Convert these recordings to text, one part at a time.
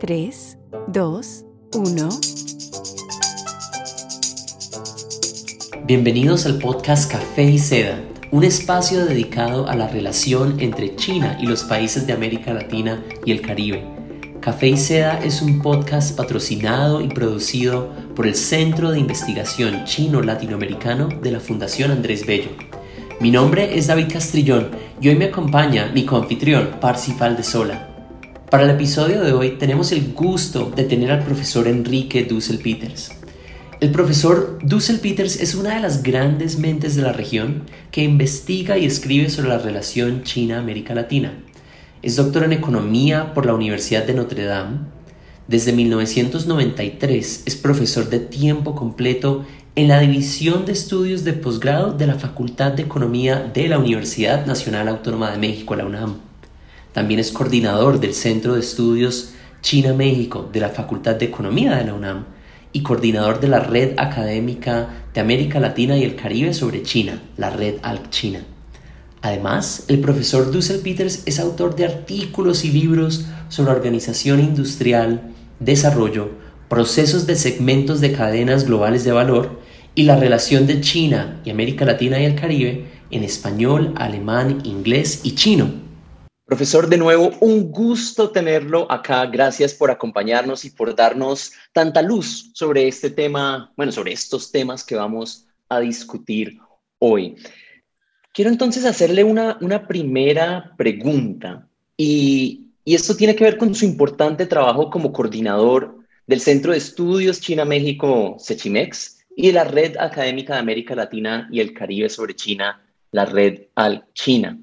3, 2, 1. Bienvenidos al podcast Café y Seda, un espacio dedicado a la relación entre China y los países de América Latina y el Caribe. Café y Seda es un podcast patrocinado y producido por el Centro de Investigación Chino-Latinoamericano de la Fundación Andrés Bello. Mi nombre es David Castrillón y hoy me acompaña mi coanfitrión Parsifal de Sola. Para el episodio de hoy tenemos el gusto de tener al profesor Enrique Dussel Peters. El profesor Dussel Peters es una de las grandes mentes de la región que investiga y escribe sobre la relación China-América Latina. Es doctor en economía por la Universidad de Notre Dame. Desde 1993 es profesor de tiempo completo en la División de Estudios de Posgrado de la Facultad de Economía de la Universidad Nacional Autónoma de México, la UNAM. También es coordinador del Centro de Estudios China-México de la Facultad de Economía de la UNAM y coordinador de la Red Académica de América Latina y el Caribe sobre China, la Red Al-China. Además, el profesor Dussel Peters es autor de artículos y libros sobre organización industrial, desarrollo, procesos de segmentos de cadenas globales de valor y la relación de China y América Latina y el Caribe en español, alemán, inglés y chino. Profesor, de nuevo, un gusto tenerlo acá. Gracias por acompañarnos y por darnos tanta luz sobre este tema, bueno, sobre estos temas que vamos a discutir hoy. Quiero entonces hacerle una, una primera pregunta y, y esto tiene que ver con su importante trabajo como coordinador del Centro de Estudios China-México, CECHIMEX, y de la Red Académica de América Latina y el Caribe sobre China, la Red Al-China.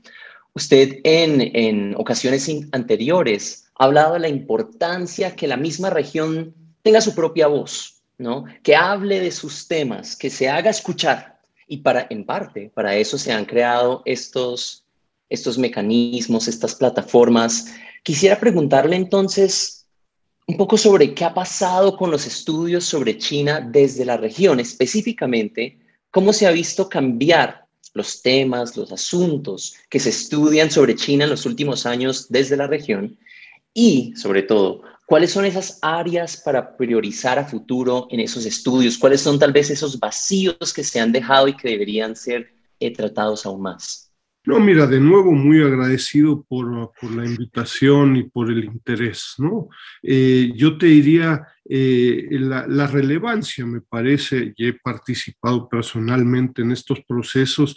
Usted en, ocasiones anteriores ha hablado de la importancia que la misma región tenga su propia voz, ¿no? Que hable de sus temas, que se haga escuchar. Y para, en parte, para eso se han creado estos, estos mecanismos, estas plataformas. Quisiera preguntarle entonces un poco sobre qué ha pasado con los estudios sobre China desde la región, específicamente cómo se ha visto cambiar los temas, los asuntos que se estudian sobre China en los últimos años desde la región y, sobre todo, cuáles son esas áreas para priorizar a futuro en esos estudios, cuáles son tal vez esos vacíos que se han dejado y que deberían ser eh, tratados aún más. No, mira, de nuevo muy agradecido por, por la invitación y por el interés, ¿no? Eh, yo te diría, eh, la, relevancia, me parece, y he participado personalmente en estos procesos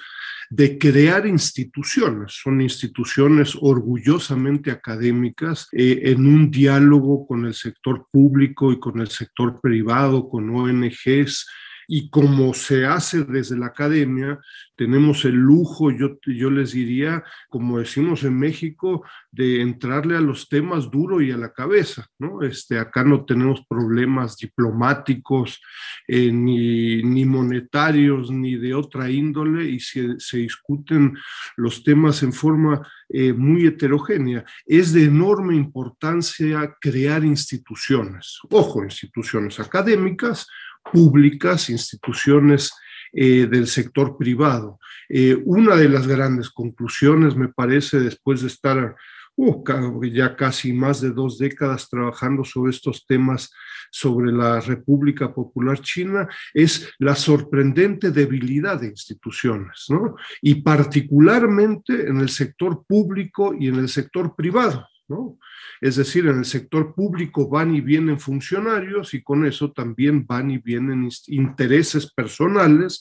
de crear instituciones, son instituciones orgullosamente académicas eh, en un diálogo con el sector público y con el sector privado, con ONGs, y como se hace desde la academia, tenemos el lujo, yo, yo les diría, como decimos en México, de entrarle a los temas duro y a la cabeza, ¿no? Este, acá no tenemos problemas diplomáticos, eh, ni, ni, monetarios, ni de otra índole, y se, se discuten los temas en forma eh, muy heterogénea. Es de enorme importancia crear instituciones, ojo, instituciones académicas, públicas, instituciones eh, del sector privado. Eh, una de las grandes conclusiones, me parece, después de estar uh, ya casi más de dos décadas trabajando sobre estos temas sobre la República Popular China, es la sorprendente debilidad de instituciones, ¿no? Y particularmente en el sector público y en el sector privado. Es decir, en el sector público van y vienen funcionarios y con eso también van y vienen intereses personales,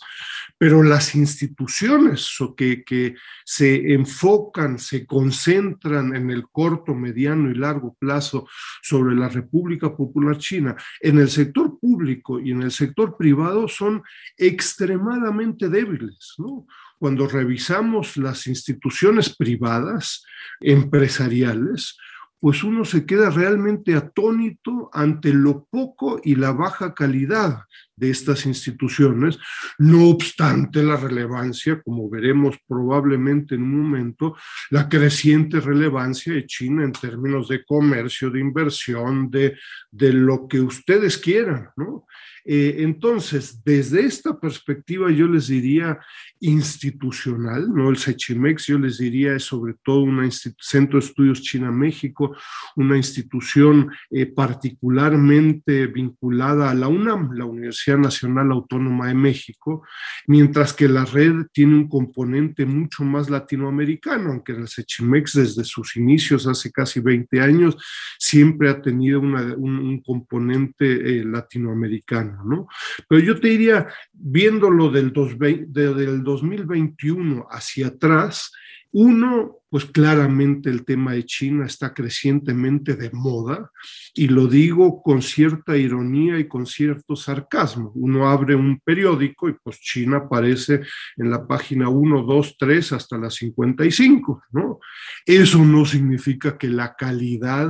pero las instituciones que, que se enfocan, se concentran en el corto, mediano y largo plazo sobre la República Popular China, en el sector público y en el sector privado son extremadamente débiles, ¿no? Cuando revisamos las instituciones privadas, empresariales, pues uno se queda realmente atónito ante lo poco y la baja calidad de estas instituciones, no obstante la relevancia, como veremos probablemente en un momento, la creciente relevancia de China en términos de comercio, de inversión, de, de lo que ustedes quieran, ¿no? Eh, entonces, desde esta perspectiva, yo les diría institucional, ¿no? El SECHIMEX, yo les diría, es sobre todo un centro de estudios China-México, una institución eh, particularmente vinculada a la UNAM, la Universidad Nacional Autónoma de México, mientras que la red tiene un componente mucho más latinoamericano, aunque el SECHIMEX desde sus inicios, hace casi 20 años, siempre ha tenido un, componente eh, latinoamericano, ¿no? Pero yo te diría, viéndolo del, del 2021 hacia atrás, uno, pues claramente el tema de China está crecientemente de moda y lo digo con cierta ironía y con cierto sarcasmo. Uno abre un periódico y pues China aparece en la página 1, 2, 3 hasta la 55, ¿no? Eso no significa que la calidad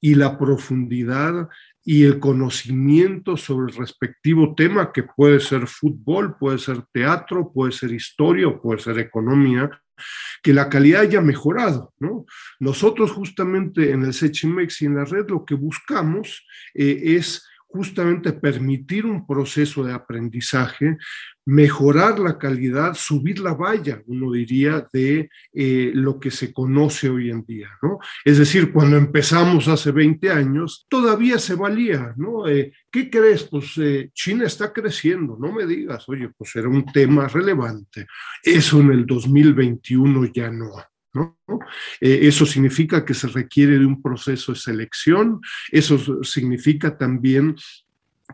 y la profundidad y el conocimiento sobre el respectivo tema, que puede ser fútbol, puede ser teatro, puede ser historia puede ser economía, que la calidad haya mejorado. ¿no? Nosotros justamente en el Sechimex y en la red lo que buscamos eh, es justamente permitir un proceso de aprendizaje, mejorar la calidad, subir la valla, uno diría, de eh, lo que se conoce hoy en día, ¿no? Es decir, cuando empezamos hace 20 años, todavía se valía, ¿no? Eh, ¿Qué crees? Pues eh, China está creciendo, no me digas, oye, pues era un tema relevante. Eso en el 2021 ya no. Eh, eso significa que se requiere de un proceso de selección, eso significa también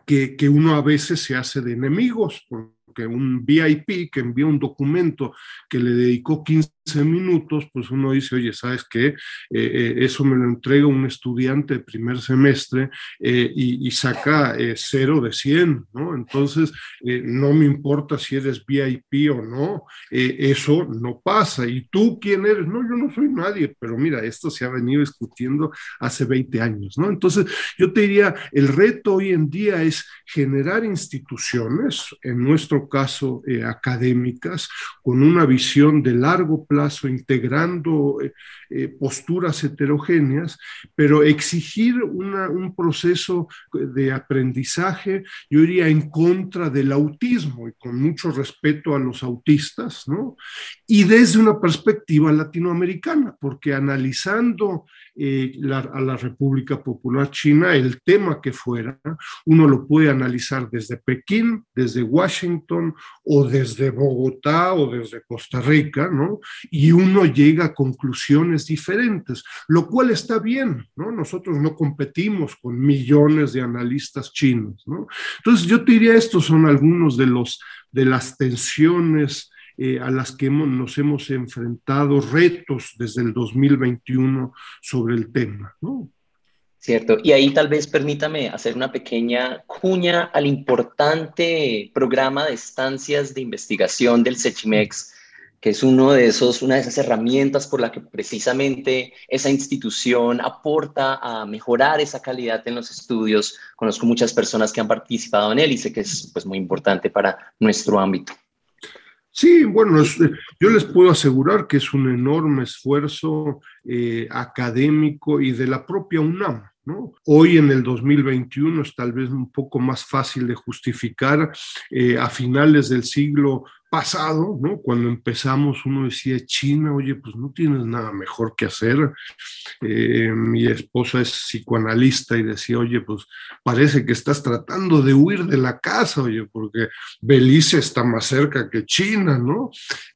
que, que uno a veces se hace de enemigos, porque un VIP que envía un documento que le dedicó 15 minutos, pues uno dice, oye, ¿sabes qué? Eh, eh, eso me lo entrega un estudiante de primer semestre eh, y, saca cero de 100, ¿no? Entonces, no me importa si eres VIP o no, eso no pasa. ¿Y tú quién eres? No, yo no soy nadie, pero mira, esto se ha venido discutiendo hace 20 años, ¿no? Entonces, yo te diría, el reto hoy en día es generar instituciones, en nuestro caso académicas, con una visión de largo plazo, plazo, integrando eh, eh, posturas heterogéneas, pero exigir un proceso de aprendizaje, yo iría en contra del autismo y con mucho respeto a los autistas, ¿no? Y desde una perspectiva latinoamericana, porque analizando eh, a la República Popular China, el tema que fuera, uno lo puede analizar desde Pekín, desde Washington o desde Bogotá o desde Costa Rica, ¿no? Y uno llega a conclusiones diferentes, lo cual está bien, ¿no? Nosotros no competimos con millones de analistas chinos, ¿no? Entonces yo te diría, estos son algunos de los de las tensiones eh, a las que nos hemos enfrentado, retos desde el 2021 sobre el tema. ¿no? Cierto, y ahí tal vez permítame hacer una pequeña cuña al importante programa de estancias de investigación del SECHIMEX, que es uno de esos, una de esas herramientas por la que precisamente esa institución aporta a mejorar esa calidad en los estudios. Conozco muchas personas que han participado en él y sé que es pues, muy importante para nuestro ámbito. Sí, bueno, yo les puedo asegurar que es un enorme esfuerzo eh, académico y de la propia UNAM. ¿no? Hoy en el 2021 es tal vez un poco más fácil de justificar. Eh, a finales del siglo pasado, ¿no? Cuando empezamos uno decía, China, oye, pues no tienes nada mejor que hacer. Eh, mi esposa es psicoanalista y decía, oye, pues parece que estás tratando de huir de la casa, oye, porque Belice está más cerca que China, ¿no?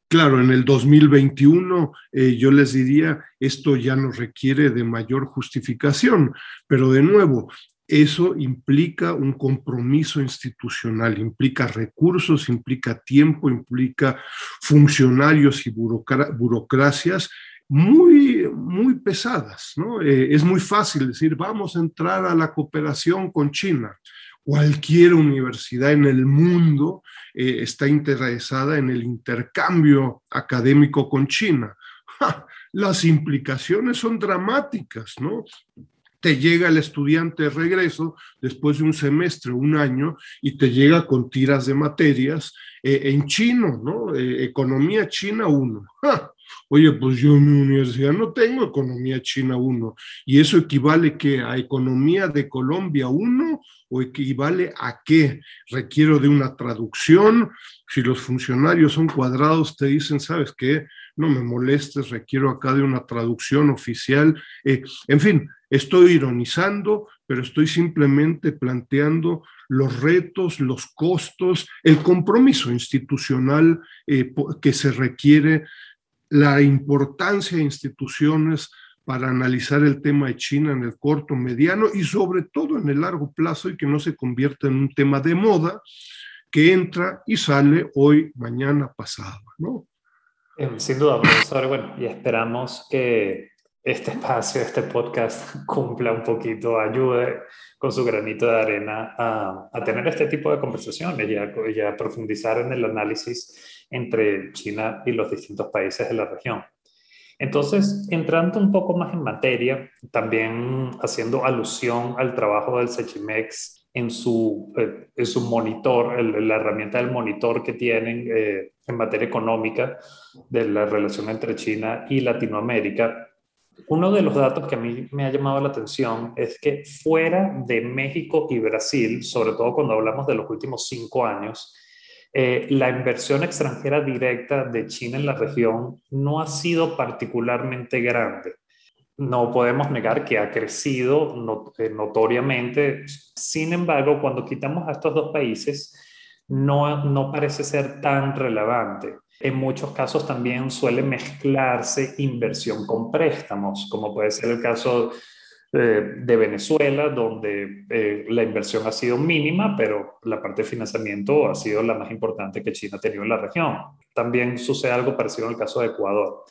Claro, en el 2021 eh, yo les diría, esto ya no requiere de mayor justificación, pero de nuevo, eso implica un compromiso institucional, implica recursos, implica tiempo, implica funcionarios y burocracias muy, muy pesadas. ¿no? Eh, es muy fácil decir, vamos a entrar a la cooperación con China. Cualquier universidad en el mundo eh, está interesada en el intercambio académico con China. las implicaciones son dramáticas, ¿no? Te llega el estudiante de regreso después de un semestre, un año, y te llega con tiras de materias eh, en chino, ¿no? Eh, economía china 1. Oye, pues yo en mi universidad no tengo economía china 1. ¿Y eso equivale que a economía de Colombia 1 o equivale a qué? Requiero de una traducción. Si los funcionarios son cuadrados, te dicen, ¿sabes qué? No me molestes, requiero acá de una traducción oficial. Eh, en fin, estoy ironizando, pero estoy simplemente planteando los retos, los costos, el compromiso institucional eh, que se requiere la importancia de instituciones para analizar el tema de China en el corto, mediano y sobre todo en el largo plazo y que no se convierta en un tema de moda que entra y sale hoy, mañana, pasado, ¿no? Em, sin duda, profesor. Bueno, y esperamos que este espacio, este podcast cumpla un poquito, ayude con su granito de arena a, a tener este tipo de conversaciones y y a profundizar en el análisis entre China y los distintos países de la región. Entonces, entrando un poco más en materia, también haciendo alusión al trabajo del Sechimex en su, eh, en su monitor, la herramienta del monitor que tienen eh, en materia económica de la relación entre China y Latinoamérica, uno de los datos que a mí me ha llamado la atención es que fuera de México y Brasil, sobre todo cuando hablamos de los últimos cinco años, eh, la inversión extranjera directa de China en la región no ha sido particularmente grande. No podemos negar que ha crecido eh, notoriamente. Sin embargo, cuando quitamos a estos dos países, no, no parece ser tan relevante. En muchos casos también suele mezclarse inversión con préstamos, como puede ser el caso eh, de Venezuela, donde eh, la inversión ha sido mínima, pero la parte de financiamiento ha sido la más importante que China ha tenido en la región. También sucede algo parecido en el caso de Ecuador.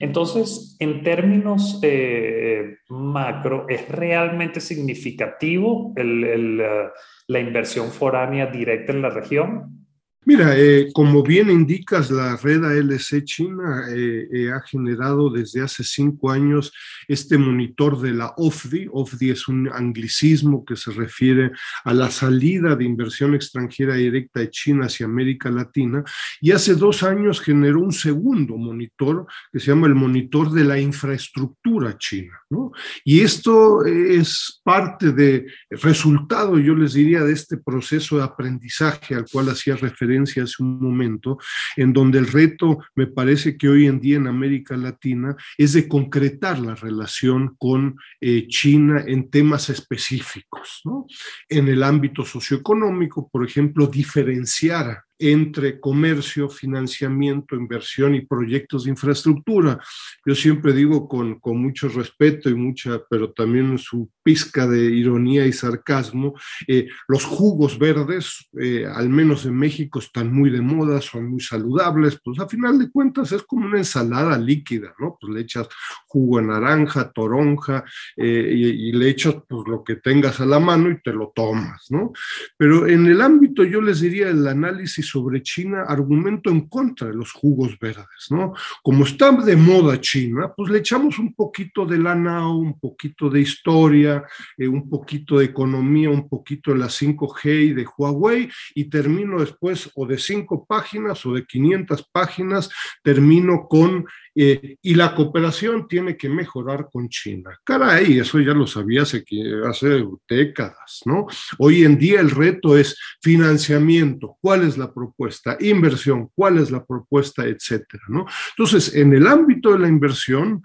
Entonces, en términos eh, macro, ¿es realmente significativo la inversión foránea directa en la región? Mira, eh, como bien indicas, la red ALC China eh, eh, ha generado desde hace cinco años este monitor de la OFDI. OFDI es un anglicismo que se refiere a la salida de inversión extranjera directa de China hacia América Latina. Y hace dos años generó un segundo monitor que se llama el monitor de la infraestructura china. ¿no? Y esto es parte de resultado, yo les diría, de este proceso de aprendizaje al cual hacía referencia hace un momento, en donde el reto, me parece que hoy en día en América Latina, es de concretar la relación con eh, China en temas específicos. ¿no? En el ámbito socioeconómico, por ejemplo, diferenciar entre comercio, financiamiento, inversión y proyectos de infraestructura. Yo siempre digo con, con mucho respeto y mucha, pero también su pizca de ironía y sarcasmo, eh, los jugos verdes, eh, al menos en México, están muy de moda, son muy saludables, pues a final de cuentas es como una ensalada líquida, ¿no? Pues le echas jugo naranja, toronja eh, y, y, le echas pues lo que tengas a la mano y te lo tomas, ¿no? Pero en el ámbito, yo les diría, el análisis sobre China argumento en contra de los jugos verdes, ¿no? Como está de moda China, pues le echamos un poquito de la NAO, un poquito de historia, eh, un poquito de economía, un poquito de la 5G y de Huawei, y termino después o de cinco páginas o de 500 páginas, termino con eh, y la cooperación tiene que mejorar con China. Caray, eso ya lo sabía hace, hace décadas, ¿no? Hoy en día el reto es financiamiento, ¿cuál es la propuesta? Inversión, ¿cuál es la propuesta? Etcétera, ¿no? Entonces, en el ámbito de la inversión,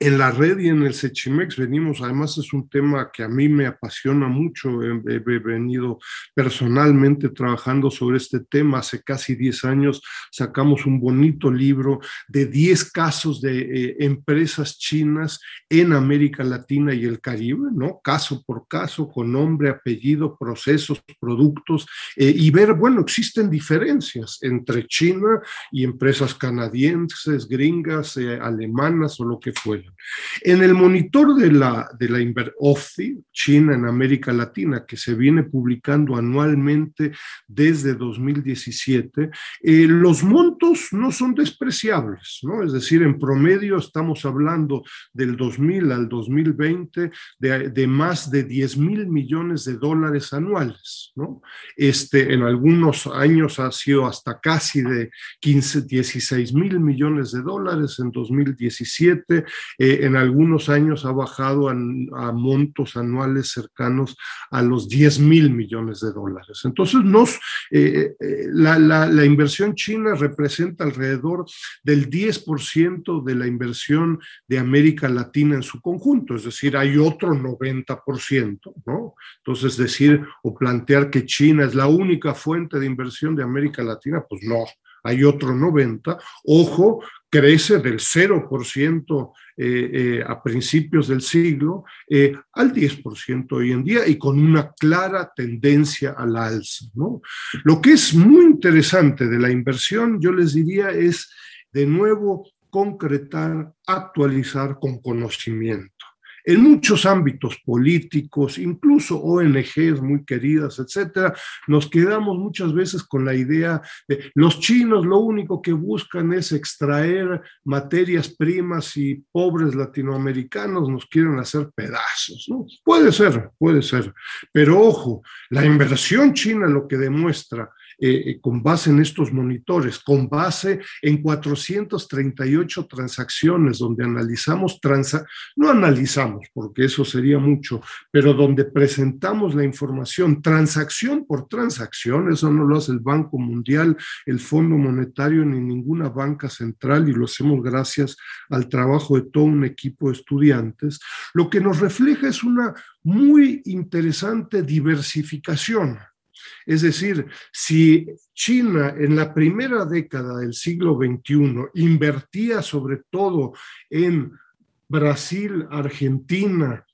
en la red y en el Sechimex venimos, además es un tema que a mí me apasiona mucho, he, venido personalmente trabajando sobre este tema, hace casi 10 años sacamos un bonito libro de 10 casos de eh, empresas chinas en América Latina y el Caribe, ¿no? Caso por caso, con nombre, apellido, procesos, productos, eh, y ver, bueno, existen diferencias entre China y empresas canadienses, gringas, eh, alemanas o lo que fuera. En el monitor de la, de la China en América Latina, que se viene publicando anualmente desde 2017, eh, los montos no son despreciables, ¿no? Es decir, en promedio estamos hablando del 2000 al 2020 de, de más de 10 mil millones de dólares anuales, ¿no? Este, en algunos años ha sido hasta casi de 15, 16 mil millones de dólares en 2017, eh, en algunos años ha bajado a, montos anuales cercanos a los 10 mil millones de dólares. Entonces, nos, eh, eh, la, la, inversión china representa alrededor del 10% de la inversión de América Latina en su conjunto, es decir, hay otro 90%, ¿no? Entonces, decir o plantear que China es la única fuente de inversión de América Latina, pues no, hay otro 90%. Ojo, crece del 0% eh, eh, a principios del siglo eh, al 10% hoy en día y con una clara tendencia al alza. ¿no? Lo que es muy interesante de la inversión, yo les diría, es de nuevo concretar, actualizar con conocimiento en muchos ámbitos políticos, incluso ONGs muy queridas, etcétera, nos quedamos muchas veces con la idea de los chinos lo único que buscan es extraer materias primas y pobres latinoamericanos nos quieren hacer pedazos, ¿no? Puede ser, puede ser, pero ojo, la inversión china lo que demuestra eh, eh, con base en estos monitores, con base en 438 transacciones donde analizamos, transa no analizamos porque eso sería mucho, pero donde presentamos la información transacción por transacción, eso no lo hace el Banco Mundial, el Fondo Monetario ni ninguna banca central y lo hacemos gracias al trabajo de todo un equipo de estudiantes, lo que nos refleja es una muy interesante diversificación es decir, si China en la primera década del siglo XXI invertía sobre todo en Brasil, Argentina,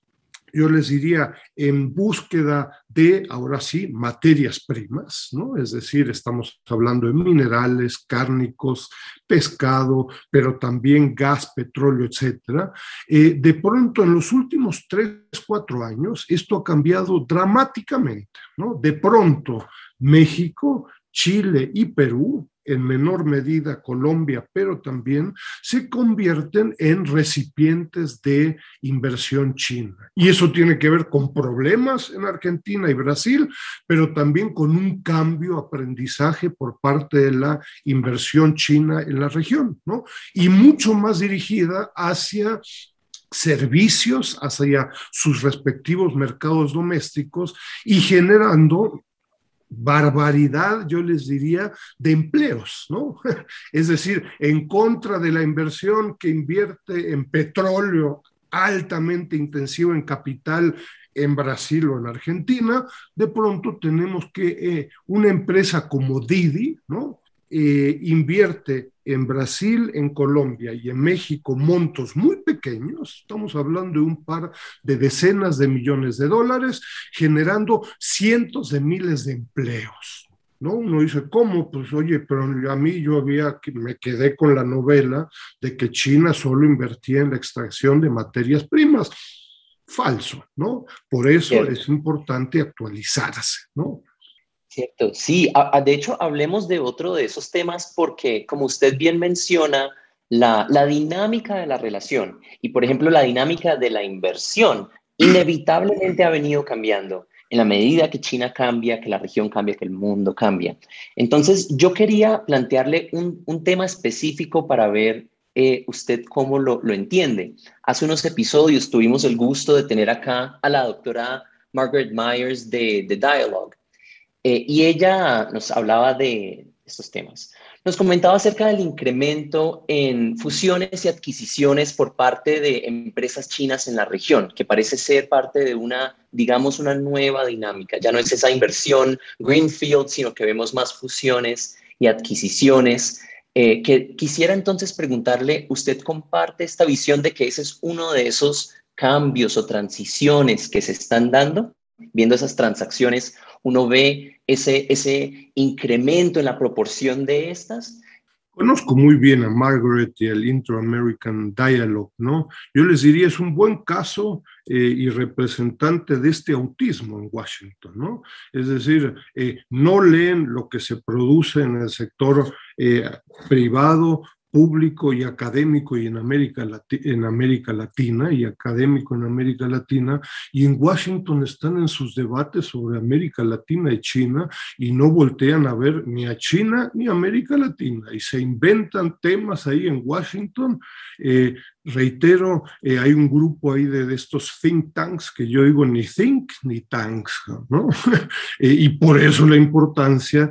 yo les diría, en búsqueda de, ahora sí, materias primas, ¿no? Es decir, estamos hablando de minerales, cárnicos, pescado, pero también gas, petróleo, etcétera. Eh, de pronto, en los últimos tres, cuatro años, esto ha cambiado dramáticamente, ¿no? De pronto, México, Chile y Perú en menor medida Colombia, pero también se convierten en recipientes de inversión china. Y eso tiene que ver con problemas en Argentina y Brasil, pero también con un cambio aprendizaje por parte de la inversión china en la región, ¿no? Y mucho más dirigida hacia servicios hacia sus respectivos mercados domésticos y generando barbaridad, yo les diría, de empleos, ¿no? Es decir, en contra de la inversión que invierte en petróleo altamente intensivo en capital en Brasil o en Argentina, de pronto tenemos que eh, una empresa como Didi, ¿no? Eh, invierte en Brasil, en Colombia y en México montos muy pequeños, estamos hablando de un par de decenas de millones de dólares, generando cientos de miles de empleos. ¿No? Uno dice, ¿cómo? Pues oye, pero a mí yo había, me quedé con la novela de que China solo invertía en la extracción de materias primas. Falso, ¿no? Por eso es importante actualizarse, ¿no? Cierto, sí, de hecho hablemos de otro de esos temas porque como usted bien menciona, la, la, dinámica de la relación y por ejemplo la dinámica de la inversión inevitablemente ha venido cambiando en la medida que China cambia, que la región cambia, que el mundo cambia. Entonces yo quería plantearle un, un tema específico para ver eh, usted cómo lo, lo entiende. Hace unos episodios tuvimos el gusto de tener acá a la doctora Margaret Myers de, de Dialogue eh, y ella nos hablaba de estos temas. Nos comentaba acerca del incremento en fusiones y adquisiciones por parte de empresas chinas en la región, que parece ser parte de una, digamos, una nueva dinámica. Ya no es esa inversión greenfield, sino que vemos más fusiones y adquisiciones. Eh, que quisiera entonces preguntarle, ¿usted comparte esta visión de que ese es uno de esos cambios o transiciones que se están dando? Viendo esas transacciones, uno ve ese, ese incremento en la proporción de estas. Conozco muy bien a Margaret y el Inter-American Dialogue, ¿no? Yo les diría, es un buen caso eh, y representante de este autismo en Washington, ¿no? Es decir, eh, no leen lo que se produce en el sector eh, privado público y académico y en América, en América Latina y académico en América Latina y en Washington están en sus debates sobre América Latina y China y no voltean a ver ni a China ni a América Latina y se inventan temas ahí en Washington. Eh, reitero, eh, hay un grupo ahí de, estos think tanks que yo digo ni think ni tanks, ¿no? Eh, y por eso la importancia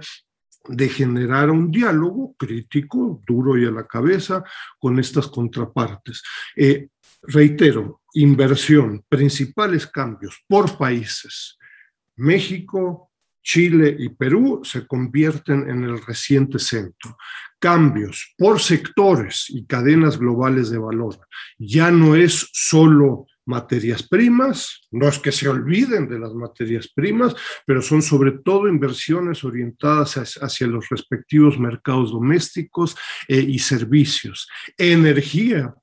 de generar un diálogo crítico, duro y a la cabeza, con estas contrapartes. Eh, reitero, inversión, principales cambios por países. México, Chile y Perú se convierten en el reciente centro. Cambios por sectores y cadenas globales de valor. Ya no es solo materias primas, no es que se olviden de las materias primas, pero son sobre todo inversiones orientadas hacia, los respectivos mercados domésticos eh, y servicios. Energía,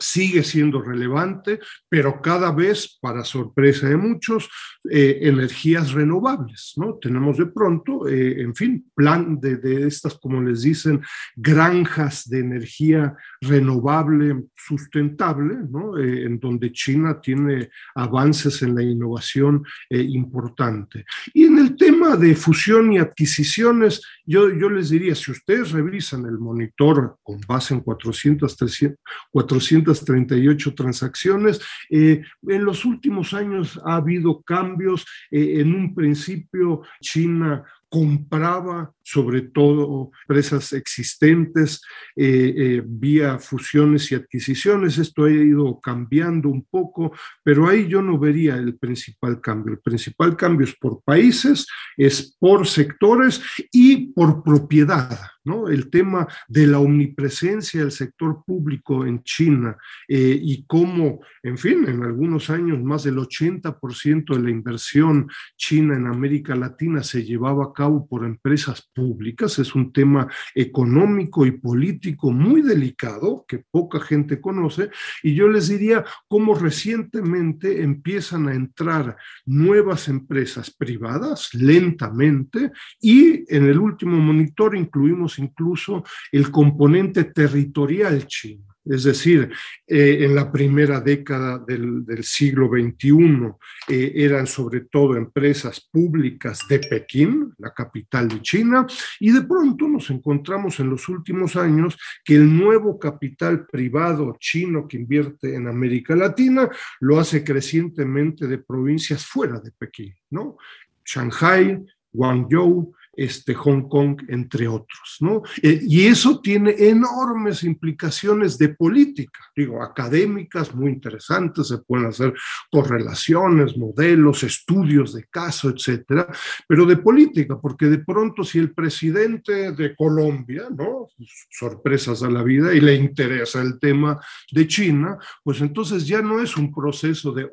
sigue siendo relevante, pero cada vez, para sorpresa de muchos, eh, energías renovables, ¿no? Tenemos de pronto, eh, en fin, plan de, de, estas, como les dicen, granjas de energía renovable sustentable, ¿no? Eh, en donde China tiene avances en la innovación importante. Y en el tema de fusión y adquisiciones, yo, yo les diría, si ustedes revisan el monitor con base en 400, 300, 400 38 transacciones. Eh, en los últimos años ha habido cambios. Eh, en un principio, China compraba sobre todo empresas existentes eh, eh, vía fusiones y adquisiciones. Esto ha ido cambiando un poco, pero ahí yo no vería el principal cambio. El principal cambio es por países, es por sectores y por propiedad. ¿no? El tema de la omnipresencia del sector público en China eh, y cómo, en fin, en algunos años más del 80% de la inversión china en América Latina se llevaba a por empresas públicas, es un tema económico y político muy delicado que poca gente conoce, y yo les diría cómo recientemente empiezan a entrar nuevas empresas privadas lentamente. Y en el último monitor incluimos incluso el componente territorial chino. Es decir, eh, en la primera década del, siglo XXI eh, eran sobre todo empresas públicas de Pekín, la capital de China, y de pronto nos encontramos en los últimos años que el nuevo capital privado chino que invierte en América Latina lo hace crecientemente de provincias fuera de Pekín, ¿no? Shanghai, Guangzhou, este, Hong Kong, entre otros. ¿no? Eh, y eso tiene enormes implicaciones de política, digo, académicas muy interesantes, se pueden hacer correlaciones, modelos, estudios de caso, etcétera, pero de política, porque de pronto si el presidente de Colombia, ¿no? sorpresas a la vida, y le interesa el tema de China, pues entonces ya no es un proceso de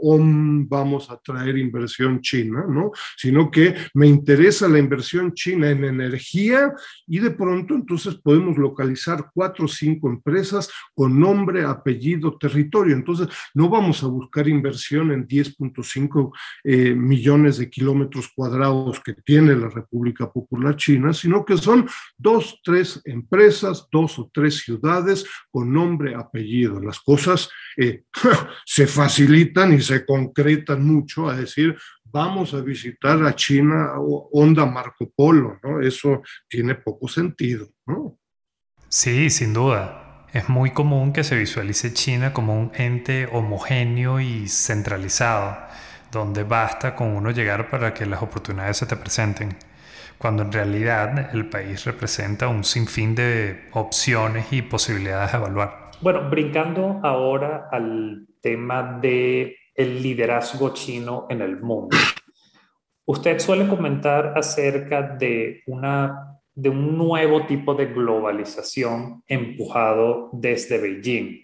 vamos a traer inversión china, ¿no? sino que me interesa la inversión china en energía y de pronto entonces podemos localizar cuatro o cinco empresas con nombre, apellido, territorio. Entonces no vamos a buscar inversión en 10.5 eh, millones de kilómetros cuadrados que tiene la República Popular China, sino que son dos, tres empresas, dos o tres ciudades con nombre, apellido. Las cosas eh, se facilitan y se concretan mucho a decir, vamos a visitar a China onda Marco Polo, ¿no? Eso tiene poco sentido, ¿no? Sí, sin duda. Es muy común que se visualice China como un ente homogéneo y centralizado, donde basta con uno llegar para que las oportunidades se te presenten, cuando en realidad el país representa un sinfín de opciones y posibilidades a evaluar. Bueno, brincando ahora al tema de el liderazgo chino en el mundo. Usted suele comentar acerca de, una, de un nuevo tipo de globalización empujado desde Beijing.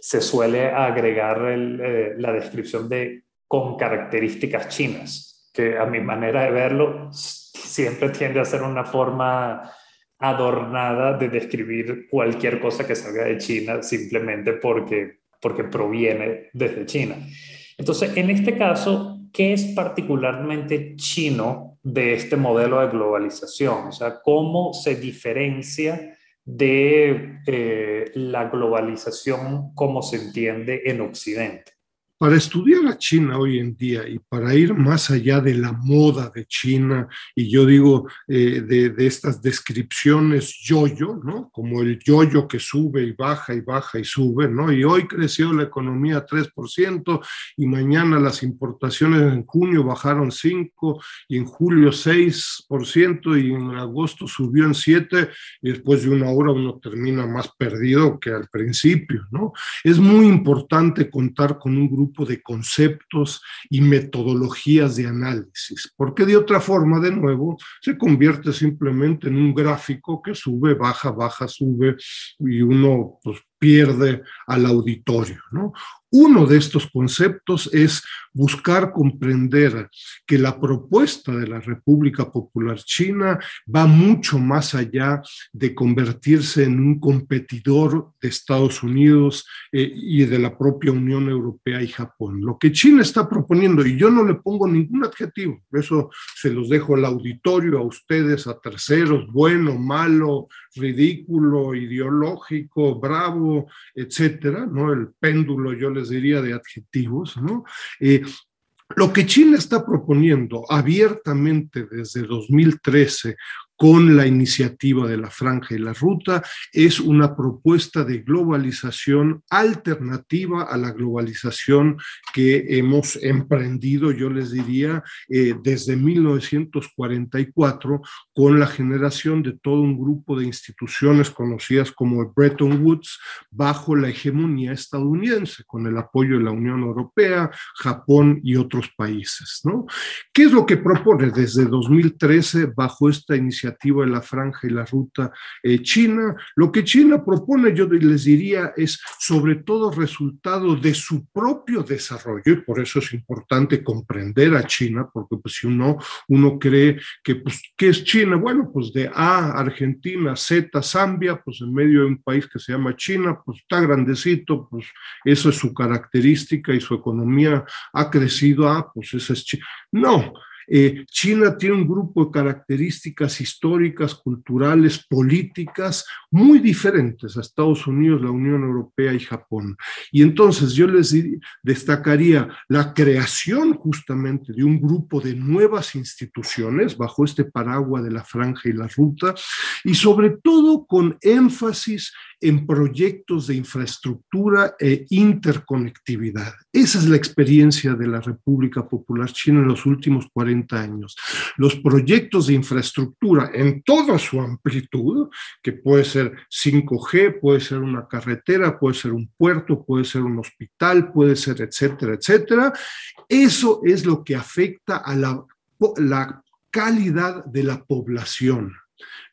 se suele agregar eh, la descripción de con características chinas, que a mi manera de verlo siempre tiende a ser una forma adornada de describir cualquier cosa que salga de China simplemente porque, porque proviene desde China. Entonces, en este caso, ¿qué es particularmente chino de este modelo de globalización? O sea, ¿cómo se diferencia de eh, la globalización como se entiende en Occidente? Para estudiar a China hoy en día y para ir más allá de la moda de China, y yo digo eh, de, de, estas descripciones yo-yo, ¿no? Como el yo-yo que sube y baja y baja y sube, ¿no? Y hoy creció la economía 3% y mañana las importaciones en junio bajaron 5% y en julio 6% y en agosto subió en 7% y después de una hora uno termina más perdido que al principio, ¿no? Es muy importante contar con un grupo de conceptos y metodologías de análisis, porque de otra forma, de nuevo, se convierte simplemente en un gráfico que sube, baja, baja, sube, y uno pues, pierde al auditorio. ¿no? Uno de estos conceptos es buscar comprender que la propuesta de la República Popular China va mucho más allá de convertirse en un competidor de Estados Unidos eh, y de la propia Unión Europea y Japón. Lo que China está proponiendo, y yo no le pongo ningún adjetivo, eso se los dejo al auditorio, a ustedes, a terceros, bueno, malo, ridículo, ideológico, bravo, etcétera, ¿no? El péndulo, yo les diría, de adjetivos, ¿no? Eh, lo que China está proponiendo abiertamente desde 2013 con la iniciativa de la franja y la ruta, es una propuesta de globalización alternativa a la globalización que hemos emprendido, yo les diría, eh, desde 1944, con la generación de todo un grupo de instituciones conocidas como Bretton Woods, bajo la hegemonía estadounidense, con el apoyo de la Unión Europea, Japón y otros países. ¿Qué es lo que propone desde 2013 bajo esta iniciativa? De la franja y la ruta eh, china. Lo que China propone, yo les diría, es sobre todo resultado de su propio desarrollo y por eso es importante comprender a China, porque pues, si uno, uno cree que, pues, ¿qué es China? Bueno, pues de A, Argentina, Z, Zambia, pues en medio de un país que se llama China, pues está grandecito, pues eso es su característica y su economía ha crecido, ah, pues ese es China. No, eh, China tiene un grupo de características históricas, culturales, políticas muy diferentes a Estados Unidos, la Unión Europea y Japón. Y entonces yo les destacaría la creación justamente de un grupo de nuevas instituciones bajo este paraguas de la franja y la ruta y sobre todo con énfasis en proyectos de infraestructura e interconectividad. Esa es la experiencia de la República Popular China en los últimos 40 años. Los proyectos de infraestructura en toda su amplitud, que puede ser 5G, puede ser una carretera, puede ser un puerto, puede ser un hospital, puede ser etcétera, etcétera, eso es lo que afecta a la calidad de la población.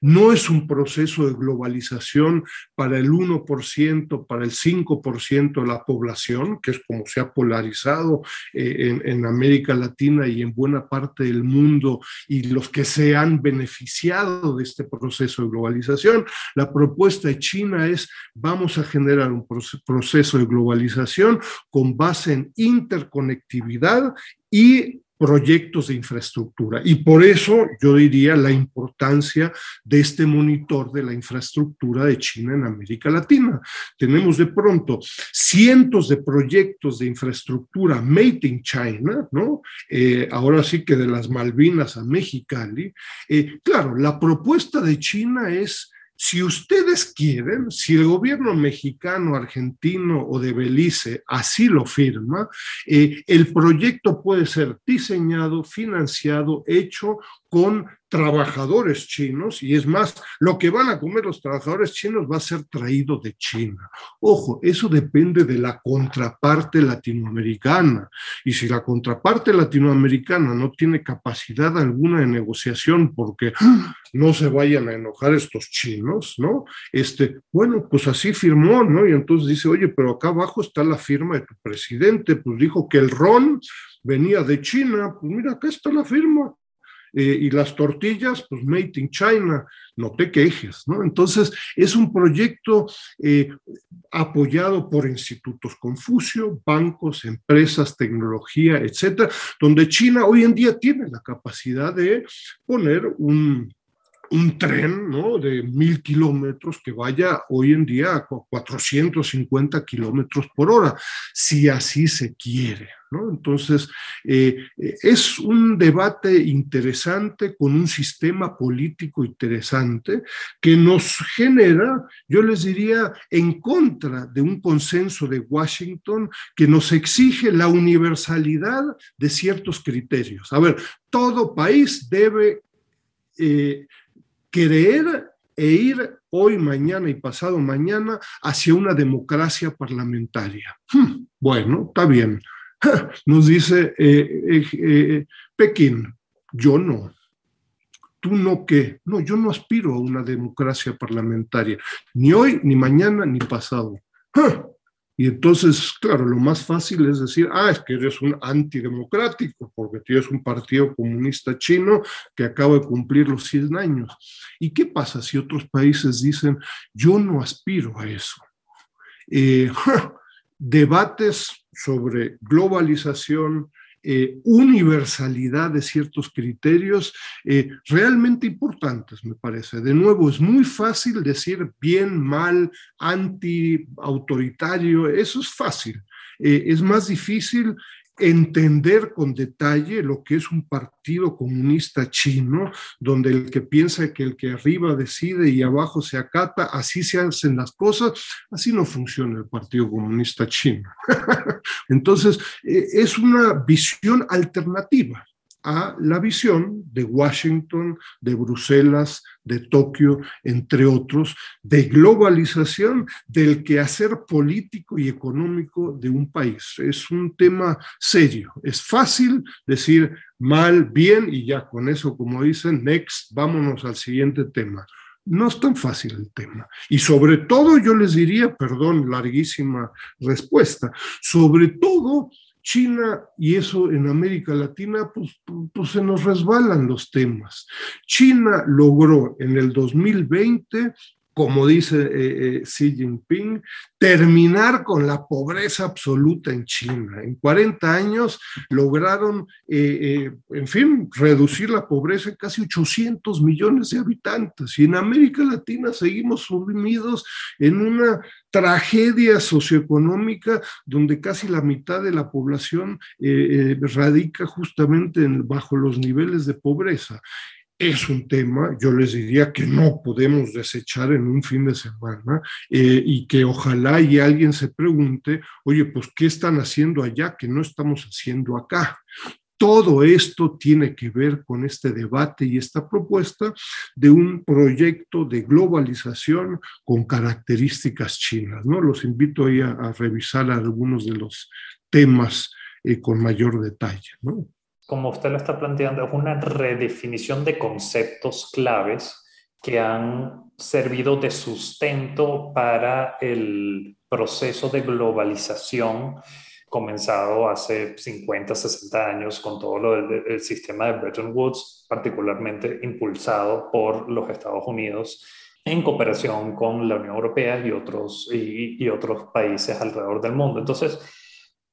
No es un proceso de globalización para el 1%, para el 5% de la población, que es como se ha polarizado eh, en, América Latina y en buena parte del mundo, y los que se han beneficiado de este proceso de globalización. La propuesta de China es, vamos a generar un proceso de globalización con base en interconectividad y proyectos de infraestructura. Y por eso yo diría la importancia de este monitor de la infraestructura de China en América Latina. Tenemos de pronto cientos de proyectos de infraestructura made in China, ¿no? Eh, ahora sí que de las Malvinas a Mexicali. Eh, claro, la propuesta de China es si ustedes quieren, si el gobierno mexicano, argentino o de Belice así lo firma, eh, el proyecto puede ser diseñado, financiado, hecho con trabajadores chinos y es más, lo que van a comer los trabajadores chinos va a ser traído de China. Ojo, eso depende de la contraparte latinoamericana y si la contraparte latinoamericana no tiene capacidad alguna de negociación porque no se vayan a enojar estos chinos, ¿no? Este, bueno, pues así firmó, ¿no? Y entonces dice, oye, pero acá abajo está la firma de tu presidente, pues dijo que el ron venía de China, pues mira, acá está la firma Eh, y las tortillas, pues made in China, no te quejes, ¿no? Entonces, es un proyecto eh, apoyado por institutos Confucio, bancos, empresas, tecnología, etcétera, donde China hoy en día tiene la capacidad de poner un, un tren ¿no? de mil kilómetros que vaya hoy en día a 450 kilómetros por hora, si así se quiere. ¿no? Entonces, eh, es un debate interesante con un sistema político interesante que nos genera, yo les diría, en contra de un consenso de Washington que nos exige la universalidad de ciertos criterios. A ver, todo país debe... Eh, querer e ir hoy, mañana y pasado mañana hacia una democracia parlamentaria. Hmm, bueno, está bien. Nos dice eh, eh, eh, Pekín, yo no. ¿Tú no qué? No, yo no aspiro a una democracia parlamentaria, ni hoy, ni mañana, ni pasado. Y entonces, claro, lo más fácil es decir, ah, es que eres un antidemocrático, porque tienes un partido comunista chino que acaba de cumplir los 100 años. ¿Y qué pasa si otros países dicen, yo no aspiro a eso? Eh, debates sobre globalización, eh, universalidad de ciertos criterios eh, realmente importantes, me parece. De nuevo, es muy fácil decir bien, mal, anti-autoritario, eso es fácil. Eh, es más difícil entender con detalle lo que es un partido comunista chino, donde el que piensa que el que arriba decide y abajo se acata, así se hacen las cosas, así no funciona el Partido Comunista Chino. Entonces, eh, es una visión alternativa a la visión de Washington, de Bruselas, de Tokio, entre otros, de globalización del quehacer político y económico de un país. Es un tema serio. Es fácil decir mal, bien y ya con eso, como dicen, next, vámonos al siguiente tema. No es tan fácil el tema. Y sobre todo, yo les diría, perdón, larguísima respuesta, sobre todo China, y eso en América Latina, pues, pues, se nos resbalan los temas. China logró en el 2020 como dice eh, eh, Xi Jinping, terminar con la pobreza absoluta en China. En 40 años lograron, eh, en fin, reducir la pobreza en casi 800 millones de habitantes. Y en América Latina seguimos sumidos en una tragedia socioeconómica donde casi la mitad de la población radica justamente bajo los niveles de pobreza es un tema, yo les diría que no podemos desechar en un fin de semana eh, y que ojalá y alguien se pregunte, oye, pues, ¿qué están haciendo allá que no estamos haciendo acá? Todo esto tiene que ver con este debate y esta propuesta de un proyecto de globalización con características chinas, ¿no? Los invito ahí a, revisar algunos de los temas eh, con mayor detalle, ¿no? Como usted lo está planteando, es una redefinición de conceptos claves que han servido de sustento para el proceso de globalización comenzado hace 50, 60 años con todo lo del, sistema de Bretton Woods, particularmente impulsado por los Estados Unidos en cooperación con la Unión Europea y otros, y, y otros países alrededor del mundo. Entonces,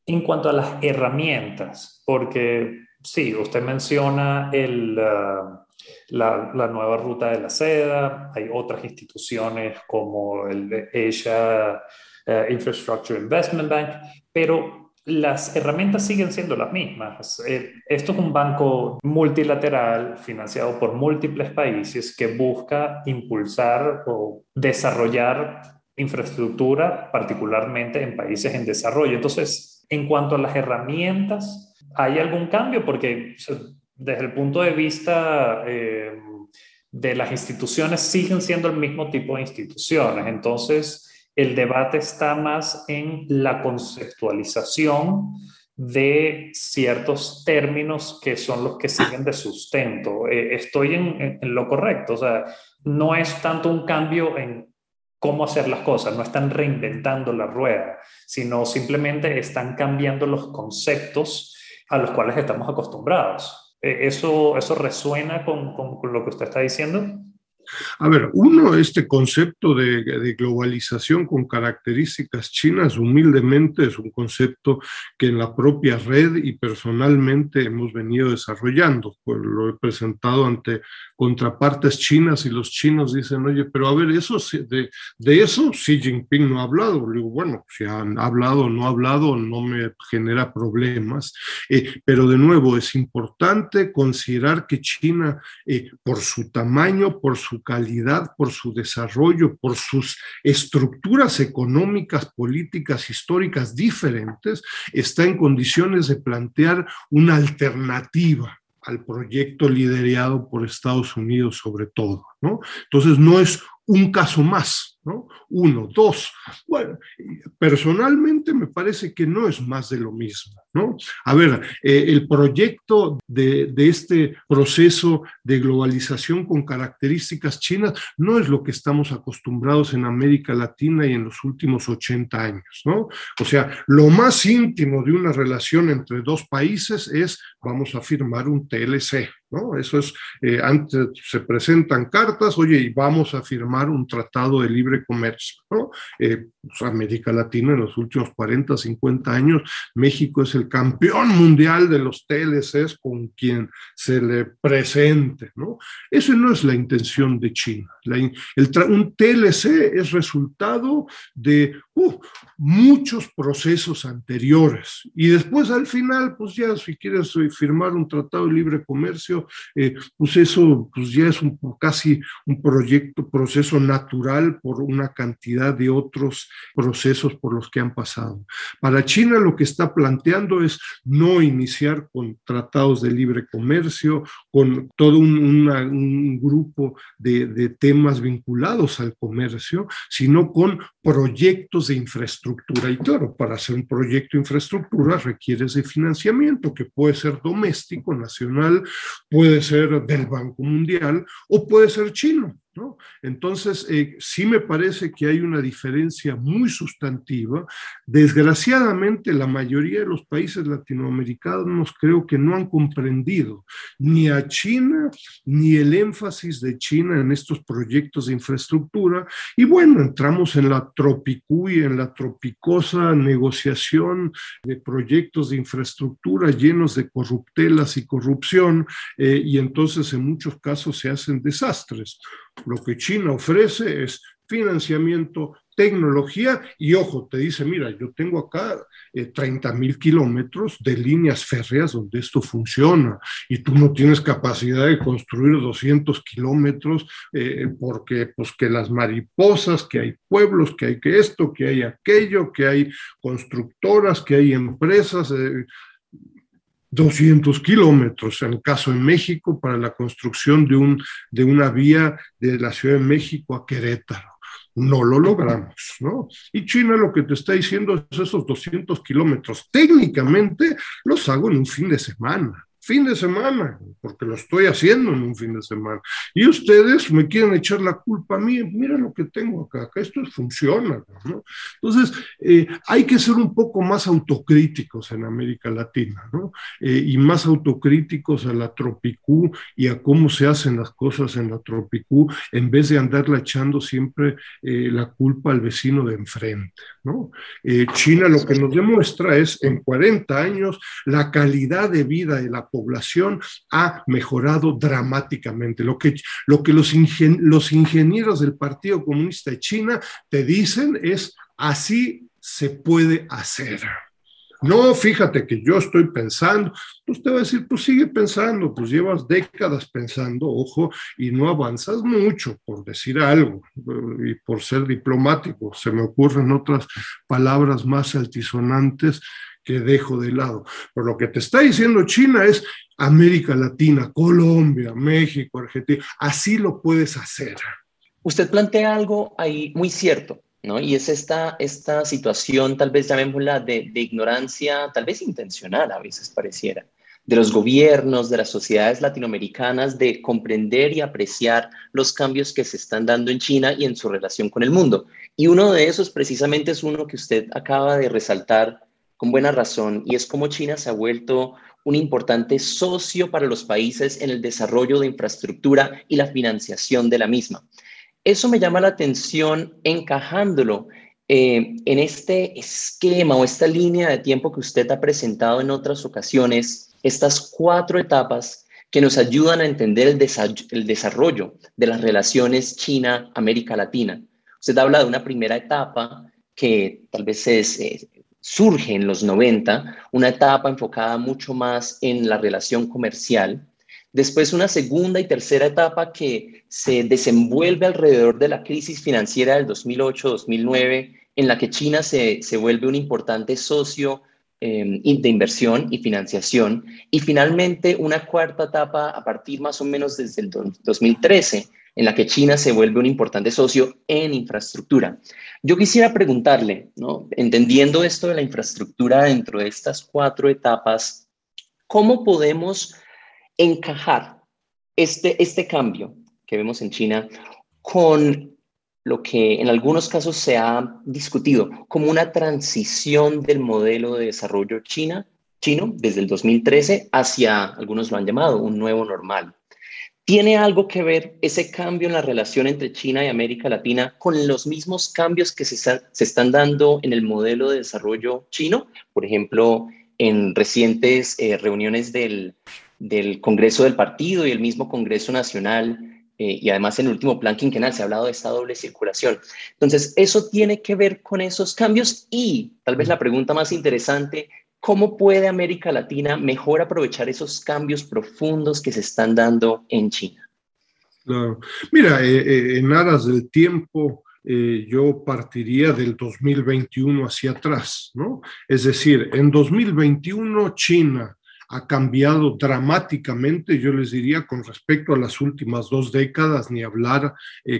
en cuanto a las herramientas, porque sí, usted menciona el, uh, la, la, nueva ruta de la seda, hay otras instituciones como el Asia uh, Infrastructure Investment Bank, pero las herramientas siguen siendo las mismas. Eh, esto es un banco multilateral financiado por múltiples países que busca impulsar o desarrollar infraestructura, particularmente en países en desarrollo. Entonces, en cuanto a las herramientas, ¿Hay algún cambio? Porque desde el punto de vista eh, de las instituciones siguen siendo el mismo tipo de instituciones. Entonces, el debate está más en la conceptualización de ciertos términos que son los que siguen de sustento. Eh, estoy en, en, lo correcto, o sea, no es tanto un cambio en cómo hacer las cosas, no están reinventando la rueda, sino simplemente están cambiando los conceptos a los cuales estamos acostumbrados. ¿Eso, eso resuena con, con lo que usted está diciendo? A ver, uno, este concepto de, globalización con características chinas, humildemente es un concepto que en la propia red y personalmente hemos venido desarrollando. Pues lo he presentado ante contrapartes chinas y los chinos dicen, oye, pero a ver, eso de, de eso Xi Jinping no ha hablado. Le digo, bueno, si han hablado o no ha hablado, no me genera problemas. Eh, pero de nuevo, es importante considerar que China, eh, por su tamaño, por su calidad, por su desarrollo, por sus estructuras económicas, políticas, históricas diferentes, está en condiciones de plantear una alternativa al proyecto liderado por Estados Unidos sobre todo, ¿no? Entonces no es un caso más, ¿no? Uno, dos. Bueno, personalmente me parece que no es más de lo mismo, ¿no? A ver, eh, el proyecto de, de, este proceso de globalización con características chinas no es lo que estamos acostumbrados en América Latina y en los últimos 80 años, ¿no? O sea, lo más íntimo de una relación entre dos países es, vamos a firmar un TLC, Eso es, eh, antes se presentan cartas, oye, y vamos a firmar un tratado de libre comercio, ¿no? Eh, pues, América Latina en los últimos 40, 50 años, México es el campeón mundial de los TLCs con quien se le presente, ¿no? Eso no es la intención de China. un TLC es resultado de uh, muchos procesos anteriores y después al final, pues ya si quieres firmar un tratado de libre comercio, eh, pues eso pues ya es un, casi un proyecto, proceso natural por una cantidad de otros procesos por los que han pasado. Para China lo que está planteando es no iniciar con tratados de libre comercio, con todo un, un grupo de, de temas vinculados al comercio, sino con proyectos de infraestructura. Y claro, para hacer un proyecto de infraestructura requieres de financiamiento que puede ser doméstico, nacional, puede ser del Banco Mundial o puede ser chino. Entonces, eh, sí me parece que hay una diferencia muy sustantiva. Desgraciadamente, la mayoría de los países latinoamericanos creo que no han comprendido ni a China ni el énfasis de China en estos proyectos de infraestructura. Y bueno, entramos en la y en la tropicosa negociación de proyectos de infraestructura llenos de corruptelas y corrupción, eh, y entonces en muchos casos se hacen desastres. Lo que China ofrece es financiamiento, tecnología y ojo, te dice, mira, yo tengo acá 30 eh, mil kilómetros de líneas férreas donde esto funciona y tú no tienes capacidad de construir 200 kilómetros eh, porque pues que las mariposas, que hay pueblos, que hay que esto, que hay aquello, que hay constructoras, que hay empresas. Eh, 200 kilómetros, en el caso de México, para la construcción de, un, de una vía de la Ciudad de México a Querétaro. No lo logramos, ¿no? Y China lo que te está diciendo es esos 200 kilómetros. Técnicamente los hago en un fin de semana fin de semana, porque lo estoy haciendo en un fin de semana. Y ustedes me quieren echar la culpa a mí, mira lo que tengo acá, acá esto funciona. ¿no? Entonces, eh, hay que ser un poco más autocríticos en América Latina, ¿no? Eh, y más autocríticos a la Tropicú y a cómo se hacen las cosas en la Tropicú, en vez de andarla echando siempre eh, la culpa al vecino de enfrente, ¿no? China lo que nos demuestra es en 40 años la calidad de vida y la población ha mejorado dramáticamente. Lo que, lo que los, ingenieros del Partido Comunista de China te dicen es, así se puede hacer. No, fíjate que yo estoy pensando, pues te va a decir, pues sigue pensando, pues llevas décadas pensando, ojo, y no avanzas mucho, por decir algo, y por ser diplomático, se me ocurren otras palabras más altisonantes que dejo de lado. Pero lo que te está diciendo China es América Latina, Colombia, México, Argentina, así lo puedes hacer. Usted plantea algo ahí muy cierto, ¿no? Y es esta, esta situación, tal vez llamémosla de, de ignorancia, tal vez intencional a veces pareciera, de los gobiernos, de las sociedades latinoamericanas, de comprender y apreciar los cambios que se están dando en China y en su relación con el mundo. Y uno de esos precisamente es uno que usted acaba de resaltar con buena razón y es como China se ha vuelto un importante socio para los países en el desarrollo de infraestructura y la financiación de la misma. Eso me llama la atención encajándolo eh, en este esquema o esta línea de tiempo que usted ha presentado en otras ocasiones, estas cuatro etapas que nos ayudan a entender el, el desarrollo de las relaciones China-América Latina. Usted habla de una primera etapa que tal vez es, eh, surge en los 90, una etapa enfocada mucho más en la relación comercial. Después una segunda y tercera etapa que se desenvuelve alrededor de la crisis financiera del 2008-2009, en la que China se, vuelve un importante socio em, de inversión y financiación. Y finalmente una cuarta etapa a partir más o menos desde el 2013, en la que China se vuelve un importante socio en infraestructura. Yo quisiera preguntarle, ¿no? entendiendo esto de la infraestructura dentro de estas cuatro etapas, ¿cómo podemos encajar este, este cambio que vemos en China con lo que en algunos casos se ha discutido como una transición del modelo de desarrollo China, chino desde el 2013 hacia, algunos lo han llamado, un nuevo normal. ¿Tiene algo que ver ese cambio en la relación entre China y América Latina con los mismos cambios que se, están dando en el modelo de desarrollo chino? Por ejemplo, en recientes eh, reuniones del, Congreso del Partido y el mismo Congreso Nacional, eh, y además en el último plan quinquenal se ha hablado de esta doble circulación. Entonces, eso tiene que ver con esos cambios y tal vez la pregunta más interesante, ¿Cómo puede América Latina mejor aprovechar esos cambios profundos que se están dando en China? Claro. Mira, eh, eh, en aras del tiempo, eh, yo partiría del 2021 hacia atrás, ¿no? Es decir, en 2021 China ha cambiado dramáticamente, yo les diría, con respecto a las últimas dos décadas, ni hablar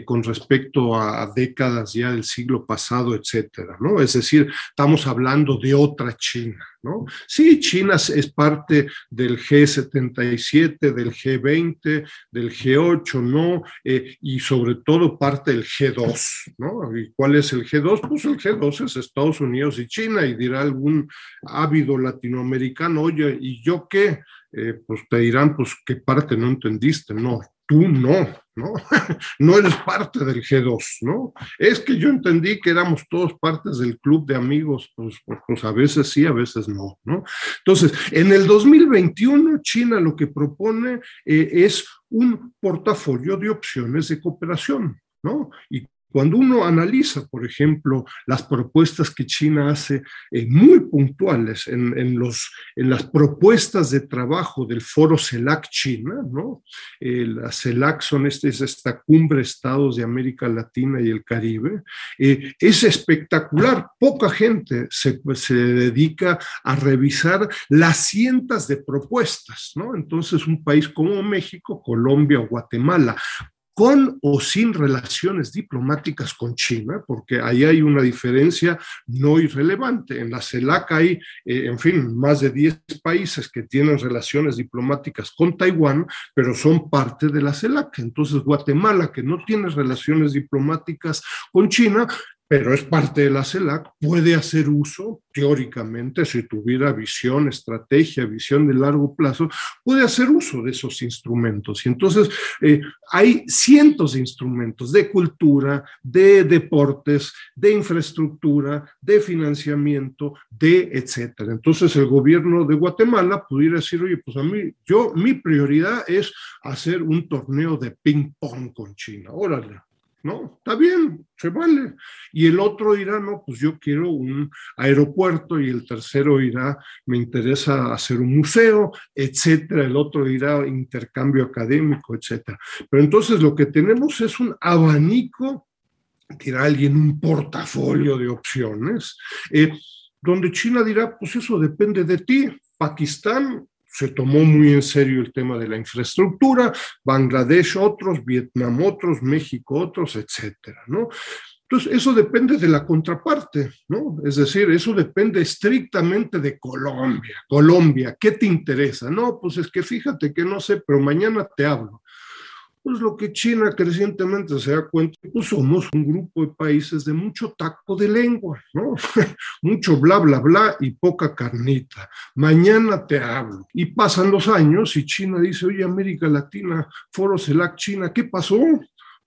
con respecto a, décadas ya del siglo pasado, etcétera, ¿no? Es decir, estamos hablando de otra China, ¿no? Sí, China es parte del G77, del G20, del G8, ¿no? Eh, y sobre todo parte del G2, ¿no? ¿Y cuál es el G2? Pues el G2 es Estados Unidos y China, y dirá algún ávido latinoamericano, oye, ¿y yo qué? Eh, pues te dirán, pues, ¿qué parte no entendiste? No, tú no, ¿no? no eres parte del G2, ¿no? Es que yo entendí que éramos todos partes del club de amigos, pues, pues, pues, a veces sí, a veces no, ¿no? Entonces, en el 2021, China lo que propone eh, es un portafolio de opciones de cooperación, ¿no? Y cuando uno analiza, por ejemplo, las propuestas que China hace eh, muy puntuales en, los, en las propuestas de trabajo del foro CELAC China, ¿no? Eh, la CELAC son este, es esta cumbre estados de América Latina y el Caribe, eh, es espectacular. Poca gente se, se dedica a revisar las cientos de propuestas, ¿no? Entonces, un país como México, Colombia o Guatemala, con o sin relaciones diplomáticas con China, porque ahí hay una diferencia no irrelevante. En la CELAC hay, eh, en fin, más de 10 países que tienen relaciones diplomáticas con Taiwán, pero son parte de la CELAC. Entonces, Guatemala, que no tiene relaciones diplomáticas con China, pero es parte de la CELAC, puede hacer uso, teóricamente, si tuviera visión, estrategia, visión de largo plazo, puede hacer uso de esos instrumentos. Y entonces eh, hay cientos de instrumentos de cultura, de deportes, de infraestructura, de financiamiento, de etcétera. Entonces el gobierno de Guatemala pudiera decir, oye, pues a mí, yo, mi prioridad es hacer un torneo de ping pong con China. Órale, ¿no? Está bien, se vale. Y el otro dirá, no, pues yo quiero un aeropuerto y el tercero dirá, me interesa hacer un museo, etcétera. El otro dirá intercambio académico, etcétera. Pero entonces lo que tenemos es un abanico, dirá alguien, un portafolio de opciones, eh, donde China dirá, pues eso depende de ti. Pakistán se tomó muy en serio el tema de la infraestructura, Bangladesh otros, Vietnam otros, México otros, etcétera, ¿no? Entonces, eso depende de la contraparte, ¿no? Es decir, eso depende estrictamente de Colombia. Colombia, ¿qué te interesa? No, pues es que fíjate que no sé, pero mañana te hablo. Pues lo que China crecientemente se da cuenta, pues somos un grupo de países de mucho tacto de lengua, ¿no? mucho bla, bla, bla y poca carnita. Mañana te hablo. Y pasan los años y China dice, oye, América Latina, Foro CELAC China, ¿qué pasó?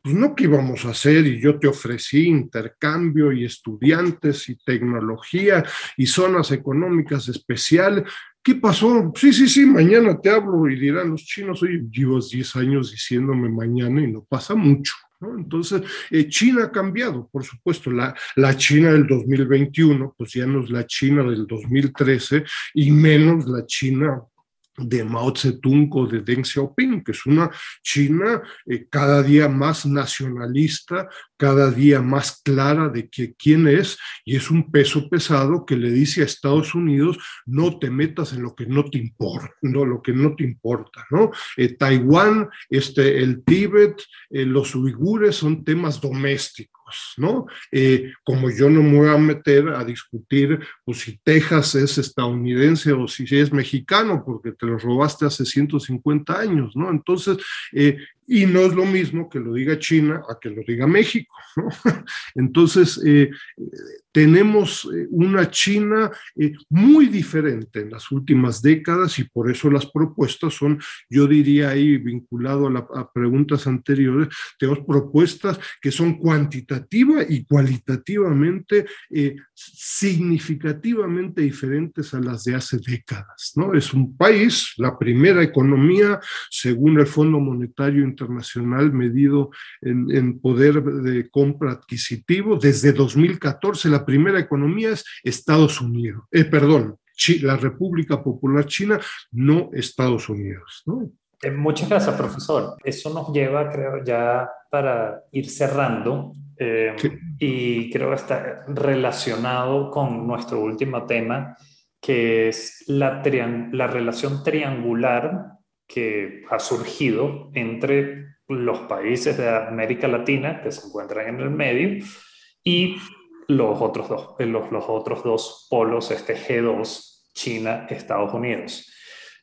pues no que íbamos a hacer y yo te ofrecí intercambio y estudiantes y tecnología y zonas económicas especiales. ¿Qué pasó? Sí, sí, sí, mañana te hablo y dirán los chinos, oye, llevas 10 años diciéndome mañana y no pasa mucho. Entonces, eh, China ha cambiado, por supuesto, la, la China del 2021, pues ya no es la China del 2013 y menos la China de Mao Zedong o de Deng Xiaoping, que es una China eh, cada día más nacionalista, cada día más clara de que, quién es, y es un peso pesado que le dice a Estados Unidos, no te metas en lo que no te importa, no, lo que no te importa, ¿no? Eh, Taiwán, este, el Tíbet, eh, los uigures son temas domésticos ¿no? Eh, como yo no me voy a meter a discutir pues, si Texas es estadounidense o si es mexicano, porque te lo robaste hace 150 años, ¿no? Entonces, eh, y no es lo mismo que lo diga China a que lo diga México. ¿no? Entonces, eh, tenemos eh, una China eh, muy diferente en las últimas décadas y por eso las propuestas son, yo diría ahí, vinculado a, a preguntas anteriores, tenemos propuestas que son cuantitativa y cualitativamente significativamente diferentes a las de hace décadas. ¿no? Es un país, la primera economía, según el Fondo Monetario internacional medido en, poder de compra adquisitivo. Desde 2014 la primera economía es Estados Unidos, eh, perdón, la República Popular China, no Estados Unidos. ¿no? Eh, muchas gracias, profesor. Eso nos lleva, creo, ya para ir cerrando, eh, y creo que está relacionado con nuestro último tema, que es la, la relación triangular que ha surgido entre los países de América Latina que se encuentran en el medio y los otros dos, eh, los, los otros dos polos, este G2, China, Estados Unidos.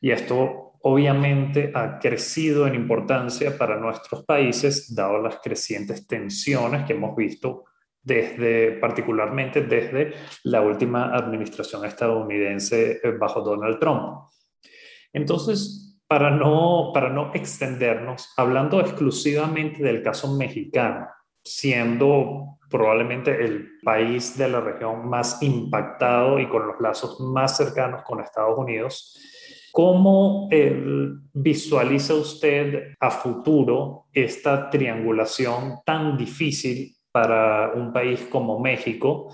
Y esto obviamente ha crecido en importancia para nuestros países, dado las crecientes tensiones que hemos visto desde, particularmente desde la última administración estadounidense eh, bajo Donald Trump. Entonces, para no, para no extendernos, hablando exclusivamente del caso mexicano, siendo probablemente el país de la región más impactado y con los lazos más cercanos con Estados Unidos, ¿cómo visualiza usted a futuro esta triangulación tan difícil para un país como México?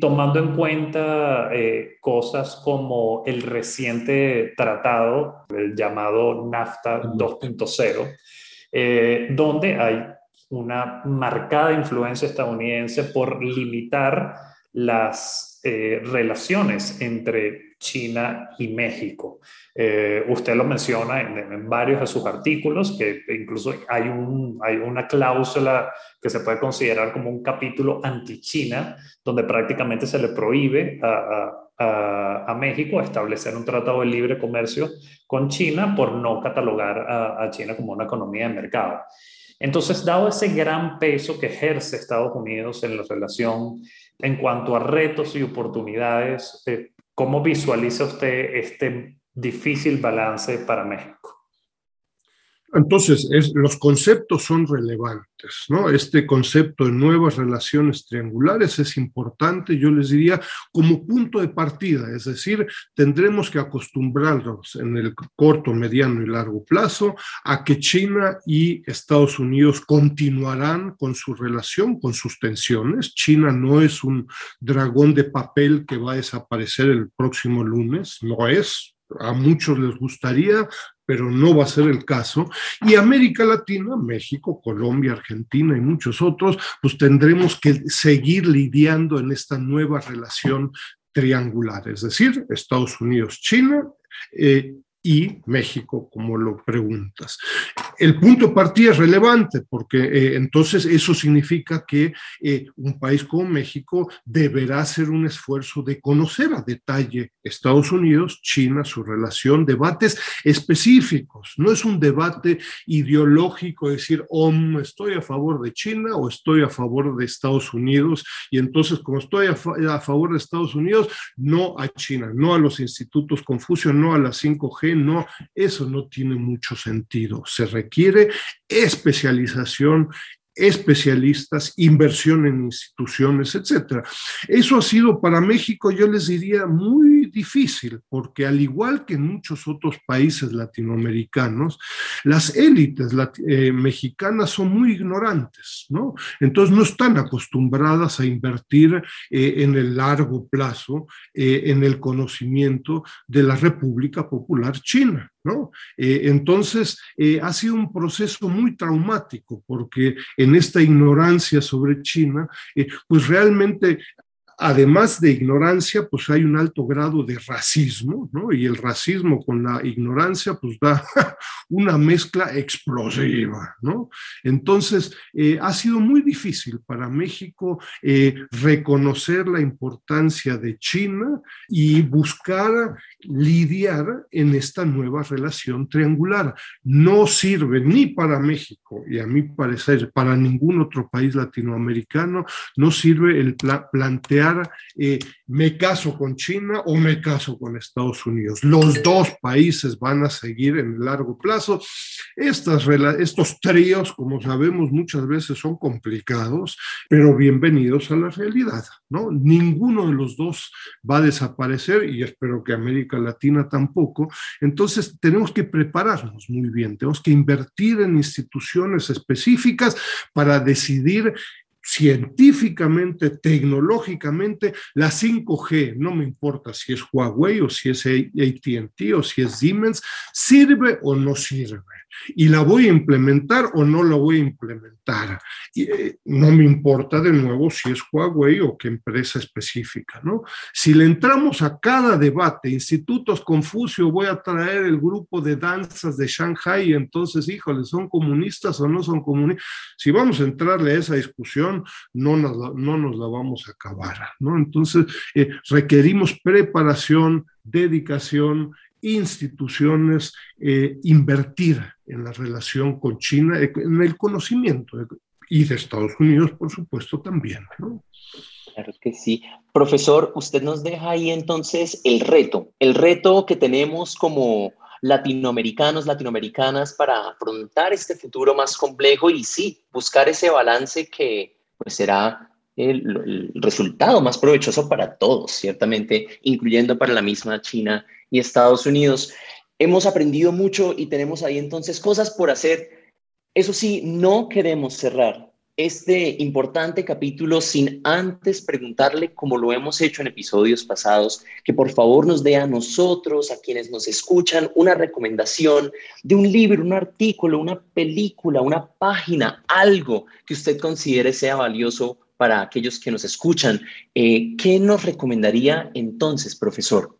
Tomando en cuenta eh, cosas como el reciente tratado, el llamado NAFTA 2.0, eh, donde hay una marcada influencia estadounidense por limitar las eh, relaciones entre China y México. Eh, usted lo menciona en, varios de sus artículos, que incluso hay, un, hay una cláusula que se puede considerar como un capítulo anti-China, donde prácticamente se le prohíbe a, a, México establecer un tratado de libre comercio con China por no catalogar a, China como una economía de mercado. Entonces, dado ese gran peso que ejerce Estados Unidos en la relación en cuanto a retos y oportunidades, eh, ¿cómo visualiza usted este difícil balance para México? Entonces, los conceptos son relevantes, ¿no? Este concepto de nuevas relaciones triangulares es importante, yo les diría, como punto de partida, es decir, tendremos que acostumbrarnos en el corto, mediano y largo plazo a que China y Estados Unidos continuarán con su relación, con sus tensiones. China no es un dragón de papel que va a desaparecer el próximo lunes, no es, a muchos les gustaría, pero no va a ser el caso. Y América Latina, México, Colombia, Argentina y muchos otros, pues tendremos que seguir lidiando en esta nueva relación triangular, es decir, Estados Unidos, China, eh, y México, como lo preguntas. El punto de partida es relevante porque eh, entonces eso significa que eh, un país como México deberá hacer un esfuerzo de conocer a detalle Estados Unidos, China, su relación, debates específicos. No es un debate ideológico, decir, oh, estoy a favor de China o estoy a favor de Estados Unidos y entonces como estoy a, a favor de Estados Unidos, no a China, no a los institutos Confucio, no a la 5G, no, eso no tiene mucho sentido. Se requiere especialización especialistas, inversión en instituciones, etcétera. Eso ha sido para México, yo les diría, muy difícil, porque al igual que en muchos otros países latinoamericanos, las élites eh, mexicanas son muy ignorantes, ¿no? Entonces no están acostumbradas a invertir eh, en el largo plazo eh, en el conocimiento de la República Popular China. ¿no? entonces, ha sido un proceso muy traumático porque en esta ignorancia sobre China, pues realmente además de ignorancia, pues hay un alto grado de racismo, ¿no? Y el racismo con la ignorancia, pues da una mezcla explosiva, ¿no? Entonces, eh, ha sido muy difícil para México eh, reconocer la importancia de China y buscar lidiar en esta nueva relación triangular. No sirve ni para México, y a mi parecer, para ningún otro país latinoamericano, no sirve el plantear eh, me caso con China o me caso con Estados Unidos. Los dos países van a seguir en largo plazo. Estas, estos tríos, como sabemos, muchas veces son complicados, pero bienvenidos a la realidad. ¿no? Ninguno de los dos va a desaparecer y espero que América Latina tampoco. Entonces tenemos que prepararnos muy bien, tenemos que invertir en instituciones específicas para decidir científicamente, tecnológicamente, la 5G, no me importa si es Huawei o si es ATT o si es Siemens, sirve o no sirve y la voy a implementar o no la voy a implementar. Y, eh, no me importa de nuevo si es Huawei o qué empresa específica, ¿no? Si le entramos a cada debate, institutos Confucio, voy a traer el grupo de danzas de Shanghai, entonces, híjole, ¿son comunistas o no son comunistas? Si vamos a entrarle a esa discusión, no nos, no nos la vamos a acabar, ¿no? Entonces, eh, requerimos preparación, dedicación instituciones eh, invertir en la relación con China, eh, en el conocimiento y de Estados Unidos, por supuesto, también. Claro que sí. Profesor, usted nos deja ahí entonces el reto, el reto que tenemos como latinoamericanos, latinoamericanas para afrontar este futuro más complejo y sí, buscar ese balance que pues será el, resultado más provechoso para todos, ciertamente, incluyendo para la misma China y Estados Unidos. Hemos aprendido mucho y tenemos ahí entonces cosas por hacer. Eso sí, no queremos cerrar este importante capítulo sin antes preguntarle, como lo hemos hecho en episodios pasados, que por favor nos dé a nosotros, a quienes nos escuchan, una recomendación de un libro, un artículo, una película, una página, algo que usted considere sea valioso para aquellos que nos escuchan. Eh, ¿Qué nos recomendaría entonces, profesor?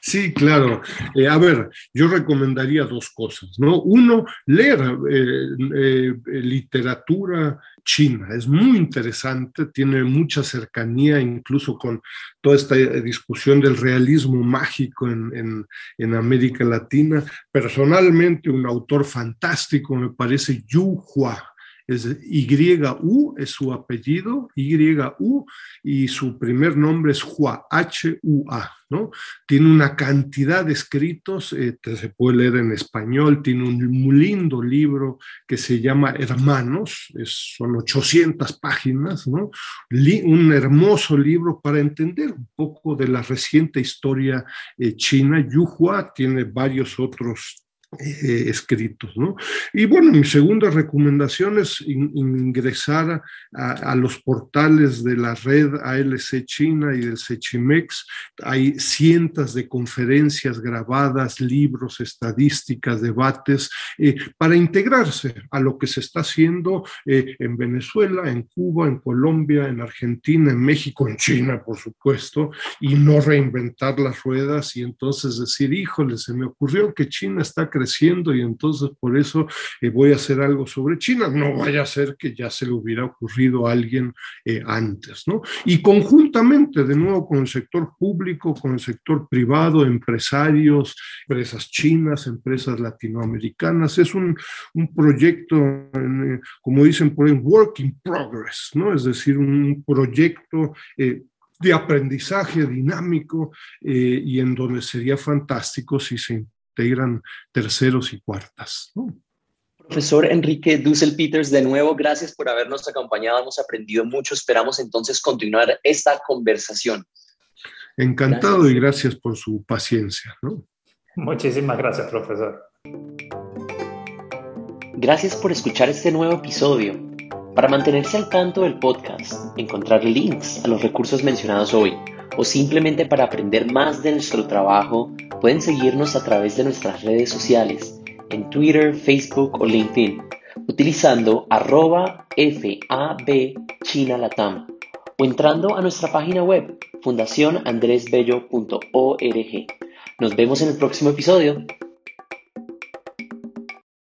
Sí, claro. Eh, a ver, yo recomendaría dos cosas, ¿no? Uno, leer eh, literatura china. Es muy interesante, tiene mucha cercanía incluso con toda esta discusión del realismo mágico en, en América Latina. Personalmente, un autor fantástico me parece Yu Hua es YU, es su apellido, YU, y su primer nombre es Hua, H-U-A, ¿no? Tiene una cantidad de escritos, eh, se puede leer en español, tiene un lindo libro que se llama Hermanos, son 800 páginas, ¿no? un hermoso libro para entender un poco de la reciente historia eh, china. Yu Hua tiene varios otros eh, escritos. ¿no? Y bueno, mi segunda recomendación es ingresar a, los portales de la red ALC China y del Sechimex. Hay cientos de conferencias grabadas, libros, estadísticas, debates, eh, para integrarse a lo que se está haciendo eh, en Venezuela, en Cuba, en Colombia, en Argentina, en México, en China, por supuesto, y no reinventar las ruedas y entonces decir, híjole, se me ocurrió que China está creciendo y entonces por eso eh, voy a hacer algo sobre China. No vaya a ser que ya se le hubiera ocurrido a alguien eh, antes, ¿no? Y conjuntamente, de nuevo, con el sector público, con el sector privado, empresarios, empresas chinas, empresas latinoamericanas, es un, un proyecto, eh, como dicen por ahí, work in progress, ¿no? Es decir, un proyecto de aprendizaje dinámico y en donde sería fantástico si se integran terceros y cuartas. Profesor Enrique Dussel Peters, de nuevo, gracias por habernos acompañado. Hemos aprendido mucho. Esperamos entonces continuar esta conversación. Encantado y gracias por su paciencia. Muchísimas gracias, profesor. Gracias por escuchar este nuevo episodio. Para mantenerse al tanto del podcast, encontrar links a los recursos mencionados hoy o simplemente para aprender más de nuestro trabajo, pueden seguirnos a través de nuestras redes sociales en Twitter, Facebook o LinkedIn, utilizando arroba FAB China Latam o entrando a nuestra página web fundacionandresbello.org. Nos vemos en el próximo episodio.